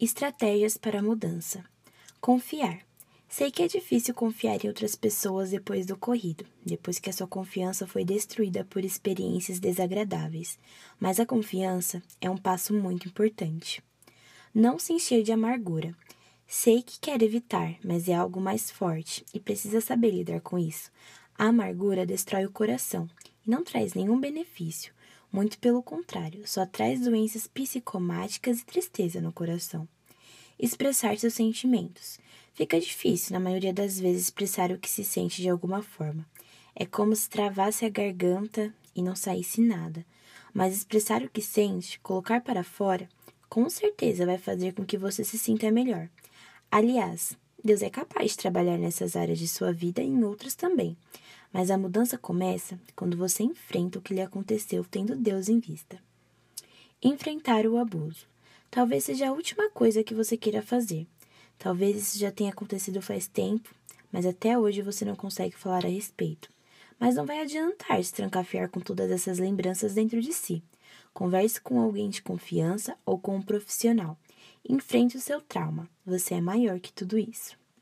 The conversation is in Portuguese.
Estratégias para a mudança. Confiar. Sei que é difícil confiar em outras pessoas depois do ocorrido, depois que a sua confiança foi destruída por experiências desagradáveis, mas a confiança é um passo muito importante. Não se encher de amargura. Sei que quer evitar, mas é algo mais forte e precisa saber lidar com isso. A amargura destrói o coração e não traz nenhum benefício. Muito pelo contrário, só traz doenças psicomáticas e tristeza no coração. Expressar seus sentimentos. Fica difícil, na maioria das vezes, expressar o que se sente de alguma forma. É como se travasse a garganta e não saísse nada. Mas expressar o que sente, colocar para fora, com certeza vai fazer com que você se sinta melhor. Aliás, Deus é capaz de trabalhar nessas áreas de sua vida e em outras também. Mas a mudança começa quando você enfrenta o que lhe aconteceu tendo Deus em vista. Enfrentar o abuso. Talvez seja a última coisa que você queira fazer. Talvez isso já tenha acontecido faz tempo, mas até hoje você não consegue falar a respeito. Mas não vai adiantar se trancafiar com todas essas lembranças dentro de si. Converse com alguém de confiança ou com um profissional. Enfrente o seu trauma. Você é maior que tudo isso.